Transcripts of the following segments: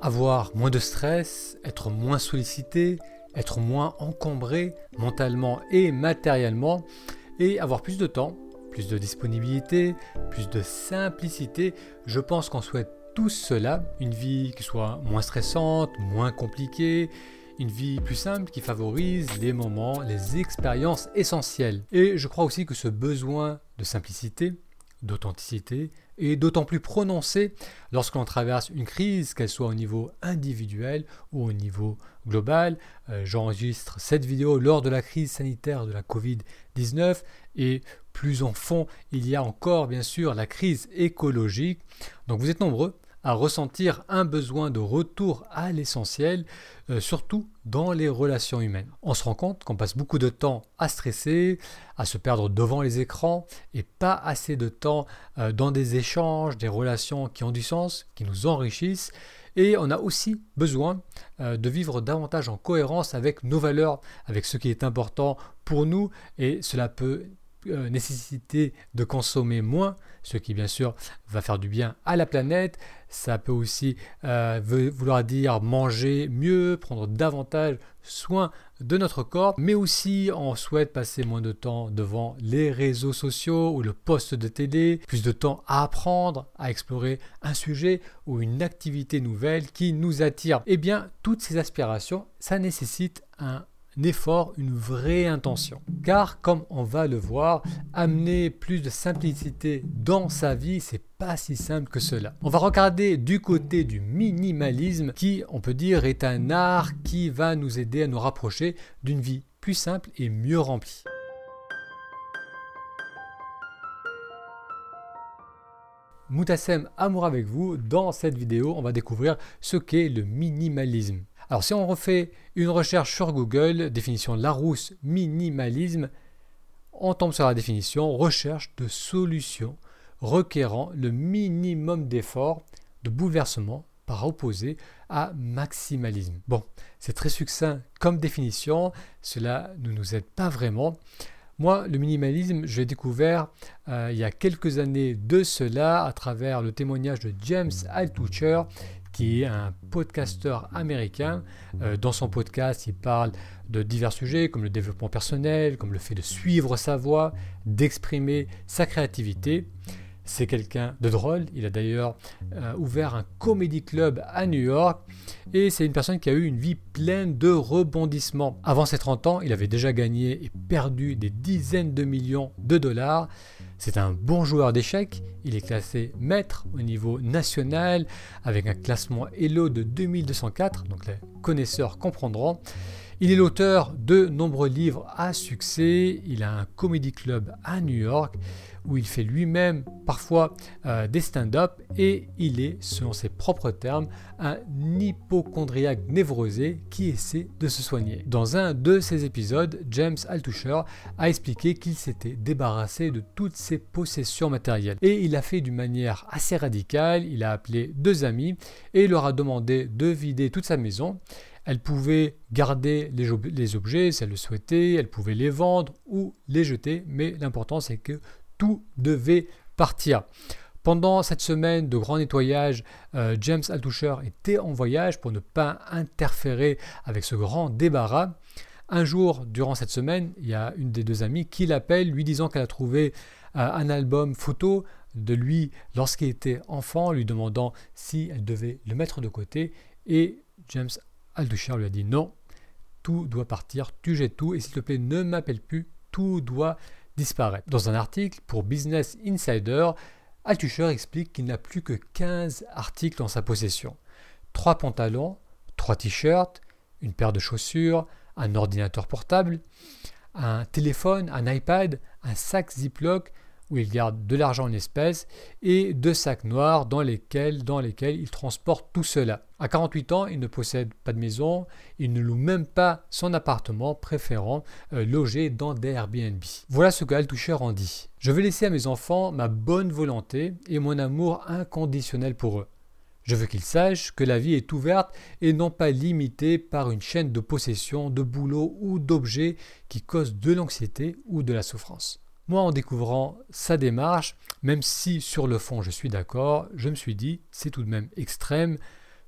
avoir moins de stress, être moins sollicité, être moins encombré mentalement et matériellement, et avoir plus de temps, plus de disponibilité, plus de simplicité. Je pense qu'on souhaite tous cela, une vie qui soit moins stressante, moins compliquée, une vie plus simple qui favorise les moments, les expériences essentielles. Et je crois aussi que ce besoin de simplicité, d'authenticité est d'autant plus prononcé lorsqu'on traverse une crise, qu'elle soit au niveau individuel ou au niveau global. Euh, j'enregistre cette vidéo lors de la crise sanitaire de la Covid-19 et plus en fond, il y a encore bien sûr la crise écologique. Donc vous êtes nombreux à ressentir un besoin de retour à l'essentiel, euh, surtout dans les relations humaines. On se rend compte qu'on passe beaucoup de temps à stresser, à se perdre devant les écrans et pas assez de temps euh, dans des échanges, des relations qui ont du sens, qui nous enrichissent. Et on a aussi besoin euh, de vivre davantage en cohérence avec nos valeurs, avec ce qui est important pour nous. Et cela peut euh, nécessité de consommer moins, ce qui bien sûr va faire du bien à la planète. Ça peut aussi euh, vouloir dire manger mieux, prendre davantage soin de notre corps, mais aussi on souhaite passer moins de temps devant les réseaux sociaux ou le poste de télé, plus de temps à apprendre, à explorer un sujet ou une activité nouvelle qui nous attire. Eh bien, toutes ces aspirations, ça nécessite un effort, une vraie intention. Car comme on va le voir, amener plus de simplicité dans sa vie, c'est pas si simple que cela. On va regarder du côté du minimalisme qui, on peut dire, est un art qui va nous aider à nous rapprocher d'une vie plus simple et mieux remplie. Moutassem Amour avec vous, dans cette vidéo on va découvrir ce qu'est le minimalisme. Alors si on refait une recherche sur Google, définition Larousse minimalisme, on tombe sur la définition recherche de solutions requérant le minimum d'efforts, de bouleversement par opposé à maximalisme. Bon, c'est très succinct comme définition, cela ne nous aide pas vraiment. Moi, le minimalisme, je l'ai découvert euh, il y a quelques années de cela à travers le témoignage de James Altucher qui est un podcasteur américain. Euh, dans son podcast, il parle de divers sujets comme le développement personnel, comme le fait de suivre sa voix, d'exprimer sa créativité. C'est quelqu'un de drôle. Il a d'ailleurs euh, ouvert un comedy club à New York. Et c'est une personne qui a eu une vie pleine de rebondissements. Avant ses 30 ans, il avait déjà gagné et perdu des dizaines de millions de dollars. C'est un bon joueur d'échecs, il est classé maître au niveau national avec un classement Elo de 2204, donc les connaisseurs comprendront. Il est l'auteur de nombreux livres à succès, il a un comedy club à New York où il fait lui-même parfois euh, des stand-up et il est, selon ses propres termes, un hypochondriaque névrosé qui essaie de se soigner. Dans un de ses épisodes, James Altucher a expliqué qu'il s'était débarrassé de toutes ses possessions matérielles et il a fait d'une manière assez radicale. Il a appelé deux amis et leur a demandé de vider toute sa maison. Elle pouvait garder les, objets si elle le souhaitait, elle pouvait les vendre ou les jeter, mais l'important c'est que tout devait partir. Pendant cette semaine de grand nettoyage, euh, James Altucher était en voyage pour ne pas interférer avec ce grand débarras. Un jour, durant cette semaine, il y a une des deux amies qui l'appelle, lui disant qu'elle a trouvé euh, un album photo de lui lorsqu'il était enfant, lui demandant si elle devait le mettre de côté. Et James Altucher lui a dit non, tout doit partir, tu jettes tout, et s'il te plaît, ne m'appelle plus, tout doit dans un article pour Business Insider, Altucher explique qu'il n'a plus que 15 articles en sa possession. 3 pantalons, 3 t-shirts, une paire de chaussures, un ordinateur portable, un téléphone, un iPad, un sac Ziploc, où il garde de l'argent en espèces, et deux sacs noirs dans lesquels, dans lesquels il transporte tout cela. À 48 ans, il ne possède pas de maison, il ne loue même pas son appartement, préférant euh, loger dans des Airbnb. Voilà ce que Altucher en dit. Je veux laisser à mes enfants ma bonne volonté et mon amour inconditionnel pour eux. Je veux qu'ils sachent que la vie est ouverte et non pas limitée par une chaîne de possession, de boulot ou d'objets qui causent de l'anxiété ou de la souffrance. Moi, en découvrant sa démarche, même si sur le fond je suis d'accord, je me suis dit, c'est tout de même extrême.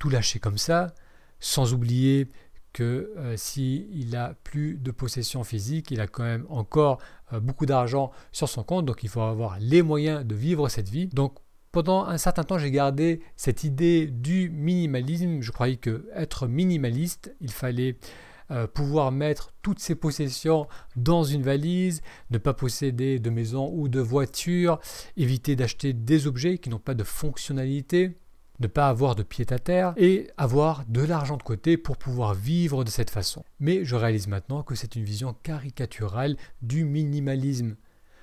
tout lâcher comme ça, sans oublier que euh, s'il a plus de possession physique, il a quand même encore euh, beaucoup d'argent sur son compte, donc il faut avoir les moyens de vivre cette vie. Donc pendant un certain temps, j'ai gardé cette idée du minimalisme. Je croyais que être minimaliste, il fallait euh, pouvoir mettre toutes ses possessions dans une valise, ne pas posséder de maison ou de voiture, éviter d'acheter des objets qui n'ont pas de fonctionnalité ne pas avoir de pied à terre et avoir de l'argent de côté pour pouvoir vivre de cette façon. Mais je réalise maintenant que c'est une vision caricaturale du minimalisme.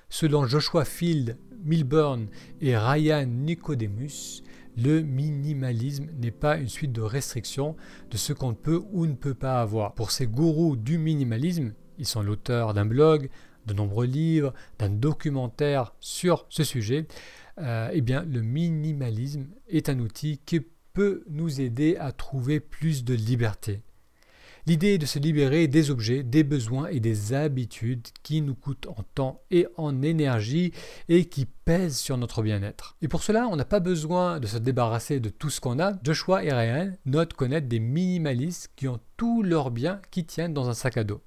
Selon Joshua Field, Milburn et Ryan Nicodemus, le minimalisme n'est pas une suite de restrictions de ce qu'on peut ou ne peut pas avoir. Pour ces gourous du minimalisme, ils sont l'auteur d'un blog, de nombreux livres, d'un documentaire sur ce sujet, euh, eh bien, le minimalisme est un outil qui peut nous aider à trouver plus de liberté. L'idée est de se libérer des objets, des besoins et des habitudes qui nous coûtent en temps et en énergie et qui pèsent sur notre bien-être. Et pour cela, on n'a pas besoin de se débarrasser de tout ce qu'on a. Joshua et Ryan notent connaître des minimalistes qui ont tous leurs biens qui tiennent dans un sac à dos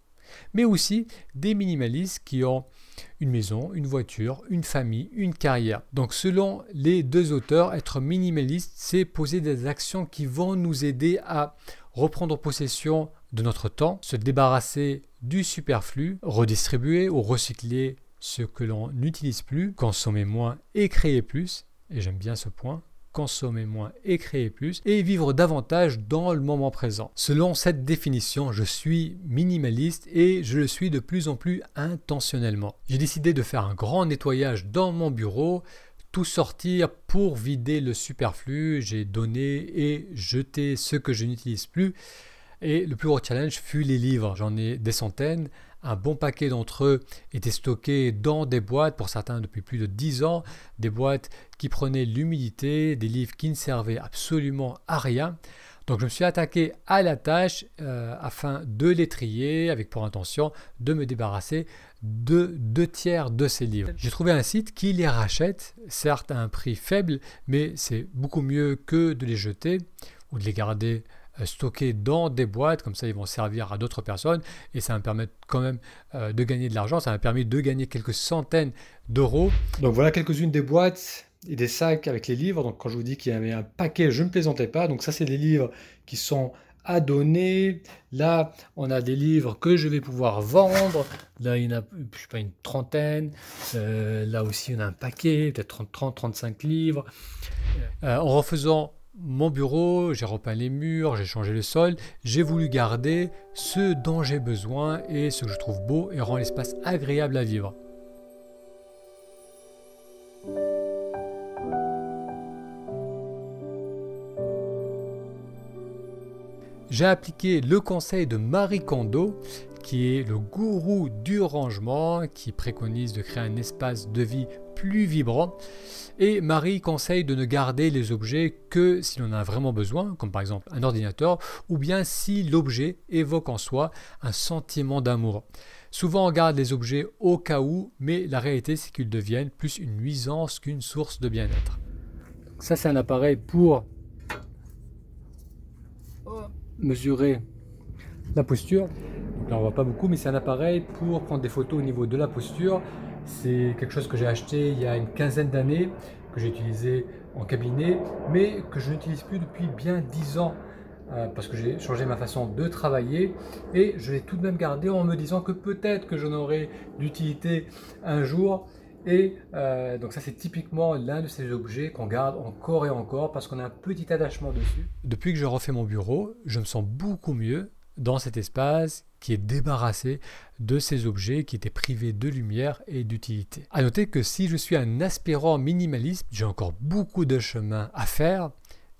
mais aussi des minimalistes qui ont une maison, une voiture, une famille, une carrière. Donc selon les deux auteurs, être minimaliste, c'est poser des actions qui vont nous aider à reprendre possession de notre temps, se débarrasser du superflu, redistribuer ou recycler ce que l'on n'utilise plus, consommer moins et créer plus. Et j'aime bien ce point consommer moins et créer plus, et vivre davantage dans le moment présent. Selon cette définition, je suis minimaliste et je le suis de plus en plus intentionnellement. J'ai décidé de faire un grand nettoyage dans mon bureau, tout sortir pour vider le superflu, j'ai donné et jeté ce que je n'utilise plus. Et le plus gros challenge fut les livres. J'en ai des centaines. Un bon paquet d'entre eux étaient stockés dans des boîtes, pour certains depuis plus de 10 ans, des boîtes qui prenaient l'humidité, des livres qui ne servaient absolument à rien. Donc je me suis attaqué à la tâche euh, afin de les trier avec pour intention de me débarrasser de deux tiers de ces livres. J'ai trouvé un site qui les rachète, certes à un prix faible, mais c'est beaucoup mieux que de les jeter ou de les garder stockés dans des boîtes, comme ça ils vont servir à d'autres personnes et ça va me permettre quand même euh, de gagner de l'argent, ça m'a permis de gagner quelques centaines d'euros. Donc voilà quelques-unes des boîtes et des sacs avec les livres. Donc quand je vous dis qu'il y avait un paquet, je ne plaisantais pas. Donc ça c'est des livres qui sont à donner. Là, on a des livres que je vais pouvoir vendre. Là, il y en a, je sais pas, une trentaine. Euh, là aussi, on a un paquet, peut-être 30, 35 livres. en refaisant mon bureau, j'ai repeint les murs, j'ai changé le sol, j'ai voulu garder ce dont j'ai besoin et ce que je trouve beau et rend l'espace agréable à vivre. J'ai appliqué le conseil de Marie Kondo, qui est le gourou du rangement, qui préconise de créer un espace de vie plus vibrant. Et Marie conseille de ne garder les objets que si l'on en a vraiment besoin, comme par exemple un ordinateur, ou bien si l'objet évoque en soi un sentiment d'amour. Souvent on garde les objets au cas où, mais la réalité c'est qu'ils deviennent plus une nuisance qu'une source de bien-être. Ça c'est un appareil pour mesurer la posture. là on voit pas beaucoup, mais c'est un appareil pour prendre des photos au niveau de la posture c'est quelque chose que j'ai acheté il y a une quinzaine d'années, que j'ai utilisé en cabinet, mais que je n'utilise plus depuis bien 10 ans euh, parce que j'ai changé ma façon de travailler et je l'ai tout de même gardé en me disant que peut-être que j'en aurai d'utilité un jour. Et euh, donc ça c'est typiquement l'un de ces objets qu'on garde encore et encore parce qu'on a un petit attachement dessus. Depuis que je refais mon bureau, je me sens beaucoup mieux dans cet espace qui est débarrassé de ces objets qui étaient privés de lumière et d'utilité. A noter que si je suis un aspirant minimaliste, j'ai encore beaucoup de chemin à faire.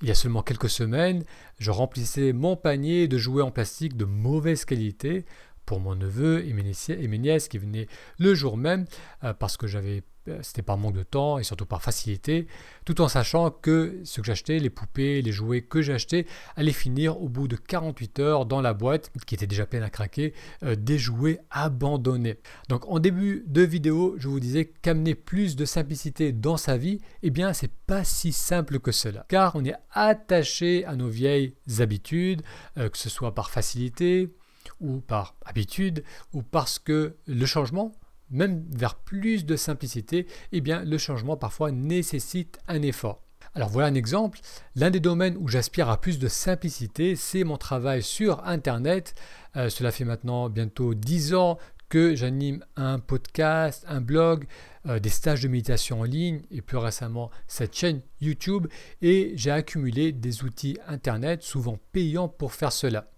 Il y a seulement quelques semaines, je remplissais mon panier de jouets en plastique de mauvaise qualité pour mon neveu et mes nièces qui venaient le jour même euh, parce que j'avais c'était par manque de temps et surtout par facilité, tout en sachant que ce que j'achetais, les poupées, les jouets que j'achetais, allaient finir au bout de 48 heures dans la boîte, qui était déjà pleine à craquer, euh, des jouets abandonnés. Donc en début de vidéo, je vous disais qu'amener plus de simplicité dans sa vie, eh bien c'est pas si simple que cela, car on est attaché à nos vieilles habitudes, euh, que ce soit par facilité, ou par habitude, ou parce que le changement, même vers plus de simplicité, eh bien le changement parfois nécessite un effort. Alors voilà un exemple. L'un des domaines où j'aspire à plus de simplicité, c'est mon travail sur Internet. Euh, cela fait maintenant bientôt 10 ans que j'anime un podcast, un blog, euh, des stages de méditation en ligne et plus récemment cette chaîne YouTube et j'ai accumulé des outils Internet souvent payants pour faire cela.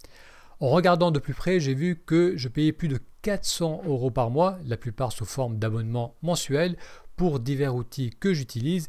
En regardant de plus près, j'ai vu que je payais plus de 400 euros par mois, la plupart sous forme d'abonnement mensuel, pour divers outils que j'utilise.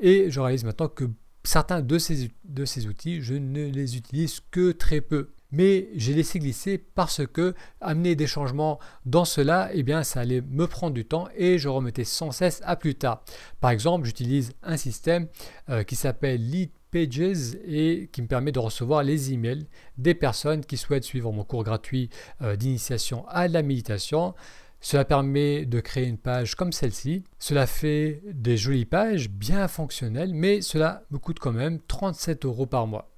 Et je réalise maintenant que certains de ces, outils, je ne les utilise que très peu mais j'ai laissé glisser parce que amener des changements dans cela, eh bien, ça allait me prendre du temps et je remettais sans cesse à plus tard. Par exemple, j'utilise un système euh, qui s'appelle Lead Pages et qui me permet de recevoir les emails des personnes qui souhaitent suivre mon cours gratuit euh, d'initiation à la méditation. Cela permet de créer une page comme celle-ci. Cela fait des jolies pages bien fonctionnelles, mais cela me coûte quand même 37 euros par mois.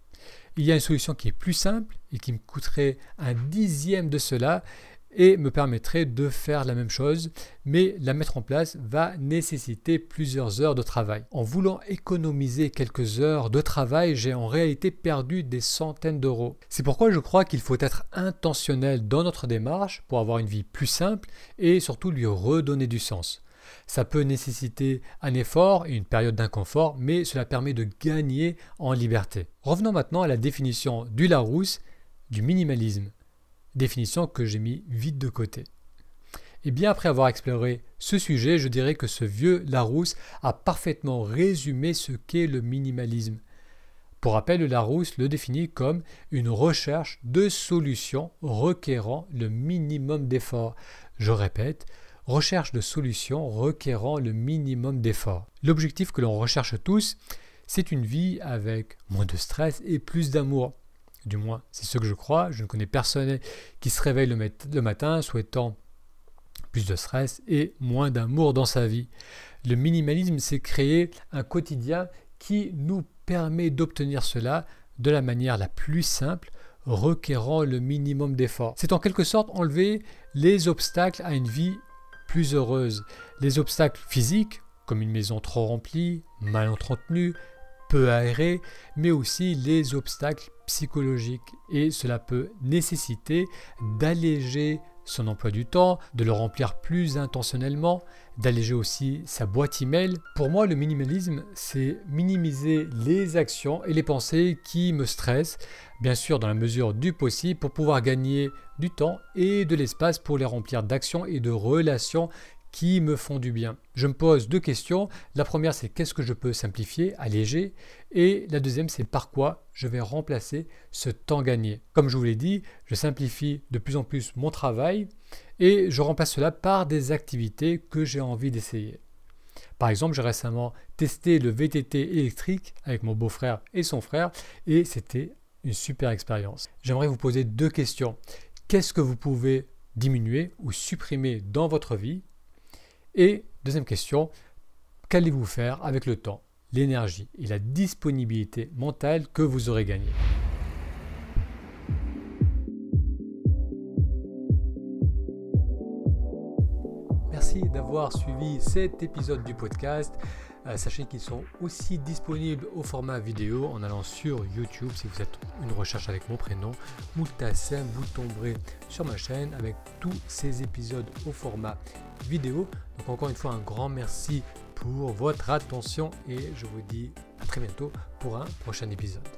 Il y a une solution qui est plus simple et qui me coûterait un dixième de cela et me permettrait de faire la même chose, mais la mettre en place va nécessiter plusieurs heures de travail. En voulant économiser quelques heures de travail, j'ai en réalité perdu des centaines d'euros. C'est pourquoi je crois qu'il faut être intentionnel dans notre démarche pour avoir une vie plus simple et surtout lui redonner du sens. Ça peut nécessiter un effort et une période d'inconfort, mais cela permet de gagner en liberté. Revenons maintenant à la définition du Larousse du minimalisme définition que j'ai mis vite de côté. Et bien après avoir exploré ce sujet, je dirais que ce vieux Larousse a parfaitement résumé ce qu'est le minimalisme. Pour rappel, Larousse le définit comme une recherche de solutions requérant le minimum d'efforts. Je répète, recherche de solutions requérant le minimum d'efforts. L'objectif que l'on recherche tous, c'est une vie avec moins de stress et plus d'amour. Du moins, c'est ce que je crois. Je ne connais personne qui se réveille le, matin souhaitant plus de stress et moins d'amour dans sa vie. Le minimalisme, c'est créer un quotidien qui nous permet d'obtenir cela de la manière la plus simple, requérant le minimum d'efforts. C'est en quelque sorte enlever les obstacles à une vie plus heureuse. Les obstacles physiques, comme une maison trop remplie, mal entretenue, peu aérée, mais aussi les obstacles psychologique et cela peut nécessiter d'alléger son emploi du temps, de le remplir plus intentionnellement, d'alléger aussi sa boîte email. Pour moi, le minimalisme, c'est minimiser les actions et les pensées qui me stressent, bien sûr dans la mesure du possible, pour pouvoir gagner du temps et de l'espace pour les remplir d'actions et de relations qui me font du bien. Je me pose deux questions. La première, c'est qu'est-ce que je peux simplifier, alléger? Et la deuxième, c'est par quoi je vais remplacer ce temps gagné? Comme je vous l'ai dit, je simplifie de plus en plus mon travail et je remplace cela par des activités que j'ai envie d'essayer. Par exemple, j'ai récemment testé le VTT électrique avec mon beau-frère et son frère et c'était une super expérience. J'aimerais vous poser deux questions. Qu'est-ce que vous pouvez diminuer ou supprimer dans votre vie? Et deuxième question, qu'allez-vous faire avec le temps, l'énergie et la disponibilité mentale que vous aurez gagné suivi cet épisode du podcast. Euh, sachez qu'ils sont aussi disponibles au format vidéo en allant sur YouTube. Si vous faites une recherche avec mon prénom, Moutassem, vous tomberez sur ma chaîne avec tous ces épisodes au format vidéo. Donc encore une fois, un grand merci pour votre attention et je vous dis à très bientôt pour un prochain épisode.